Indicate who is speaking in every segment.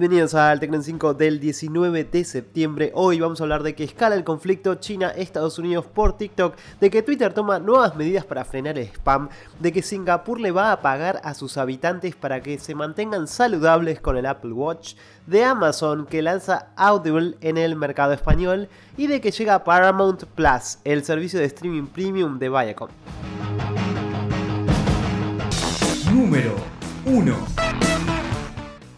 Speaker 1: Bienvenidos al Tecno en 5 del 19 de septiembre. Hoy vamos a hablar de que escala el conflicto China-Estados Unidos por TikTok, de que Twitter toma nuevas medidas para frenar el spam, de que Singapur le va a pagar a sus habitantes para que se mantengan saludables con el Apple Watch, de Amazon que lanza Audible en el mercado español y de que llega Paramount Plus, el servicio de streaming premium de Viacom.
Speaker 2: Número 1.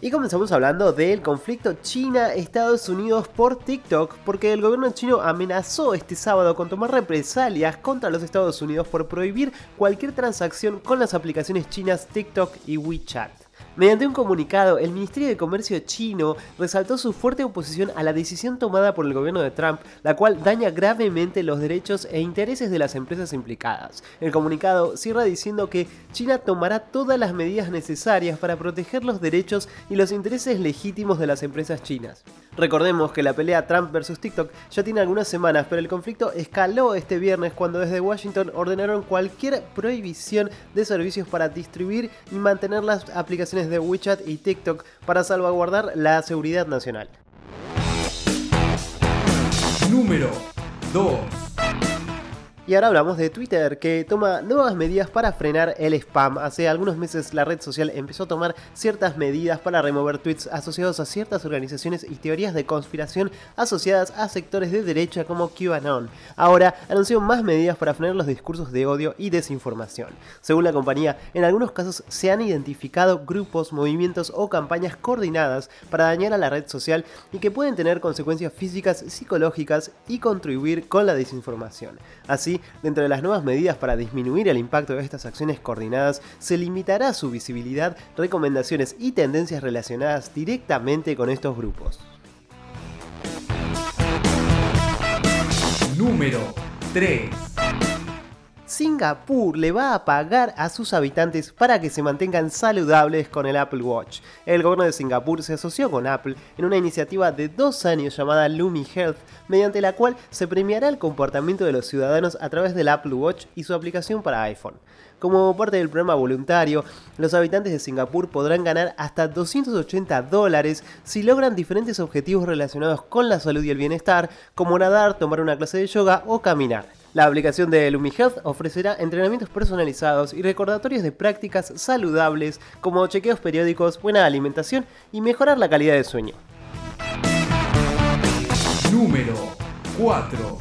Speaker 1: Y comenzamos hablando del conflicto China-Estados Unidos por TikTok, porque el gobierno chino amenazó este sábado con tomar represalias contra los Estados Unidos por prohibir cualquier transacción con las aplicaciones chinas TikTok y WeChat. Mediante un comunicado, el Ministerio de Comercio chino resaltó su fuerte oposición a la decisión tomada por el gobierno de Trump, la cual daña gravemente los derechos e intereses de las empresas implicadas. El comunicado cierra diciendo que China tomará todas las medidas necesarias para proteger los derechos y los intereses legítimos de las empresas chinas. Recordemos que la pelea Trump versus TikTok ya tiene algunas semanas, pero el conflicto escaló este viernes cuando desde Washington ordenaron cualquier prohibición de servicios para distribuir y mantener las aplicaciones de WeChat y TikTok para salvaguardar la seguridad nacional.
Speaker 2: Número 2.
Speaker 1: Y ahora hablamos de Twitter, que toma nuevas medidas para frenar el spam. Hace algunos meses la red social empezó a tomar ciertas medidas para remover tweets asociados a ciertas organizaciones y teorías de conspiración asociadas a sectores de derecha como QAnon. Ahora anunció más medidas para frenar los discursos de odio y desinformación. Según la compañía, en algunos casos se han identificado grupos, movimientos o campañas coordinadas para dañar a la red social y que pueden tener consecuencias físicas, psicológicas y contribuir con la desinformación. Así, dentro de las nuevas medidas para disminuir el impacto de estas acciones coordinadas, se limitará su visibilidad, recomendaciones y tendencias relacionadas directamente con estos grupos.
Speaker 2: Número 3.
Speaker 1: Singapur le va a pagar a sus habitantes para que se mantengan saludables con el Apple Watch. El gobierno de Singapur se asoció con Apple en una iniciativa de dos años llamada Lumi Health, mediante la cual se premiará el comportamiento de los ciudadanos a través del Apple Watch y su aplicación para iPhone. Como parte del programa voluntario, los habitantes de Singapur podrán ganar hasta 280 dólares si logran diferentes objetivos relacionados con la salud y el bienestar, como nadar, tomar una clase de yoga o caminar. La aplicación de LumiHealth ofrecerá entrenamientos personalizados y recordatorios de prácticas saludables como chequeos periódicos, buena alimentación y mejorar la calidad de sueño.
Speaker 2: Número 4.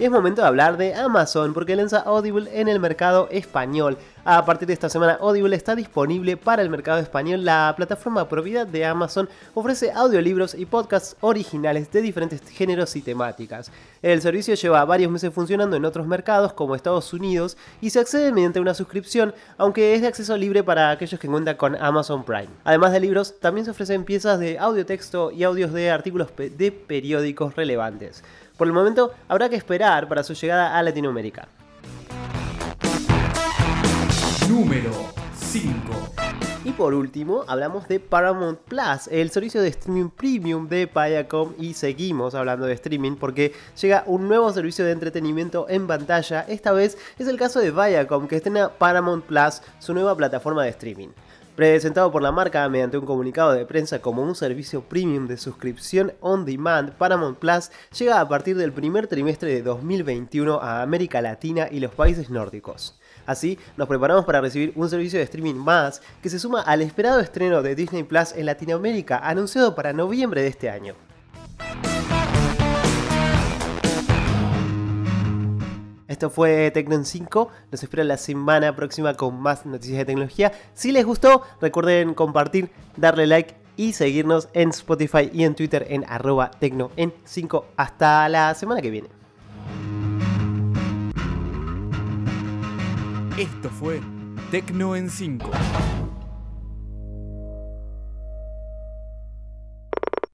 Speaker 1: Es momento de hablar de Amazon porque lanza Audible en el mercado español. A partir de esta semana, Audible está disponible para el mercado español. La plataforma propiedad de Amazon ofrece audiolibros y podcasts originales de diferentes géneros y temáticas. El servicio lleva varios meses funcionando en otros mercados como Estados Unidos y se accede mediante una suscripción, aunque es de acceso libre para aquellos que cuentan con Amazon Prime. Además de libros, también se ofrecen piezas de audio texto y audios de artículos de periódicos relevantes. Por el momento habrá que esperar para su llegada a Latinoamérica.
Speaker 2: Número 5.
Speaker 1: Y por último, hablamos de Paramount Plus, el servicio de streaming premium de Viacom y seguimos hablando de streaming porque llega un nuevo servicio de entretenimiento en pantalla. Esta vez es el caso de Viacom que estrena Paramount Plus, su nueva plataforma de streaming. Presentado por la marca mediante un comunicado de prensa como un servicio premium de suscripción on demand, Paramount Plus llega a partir del primer trimestre de 2021 a América Latina y los países nórdicos. Así, nos preparamos para recibir un servicio de streaming más que se suma al esperado estreno de Disney Plus en Latinoamérica, anunciado para noviembre de este año. Esto fue Tecno 5. Los espero la semana próxima con más noticias de tecnología. Si les gustó, recuerden compartir, darle like y seguirnos en Spotify y en Twitter en arroba tecno 5. Hasta la semana que viene.
Speaker 2: Esto fue Tecno en 5.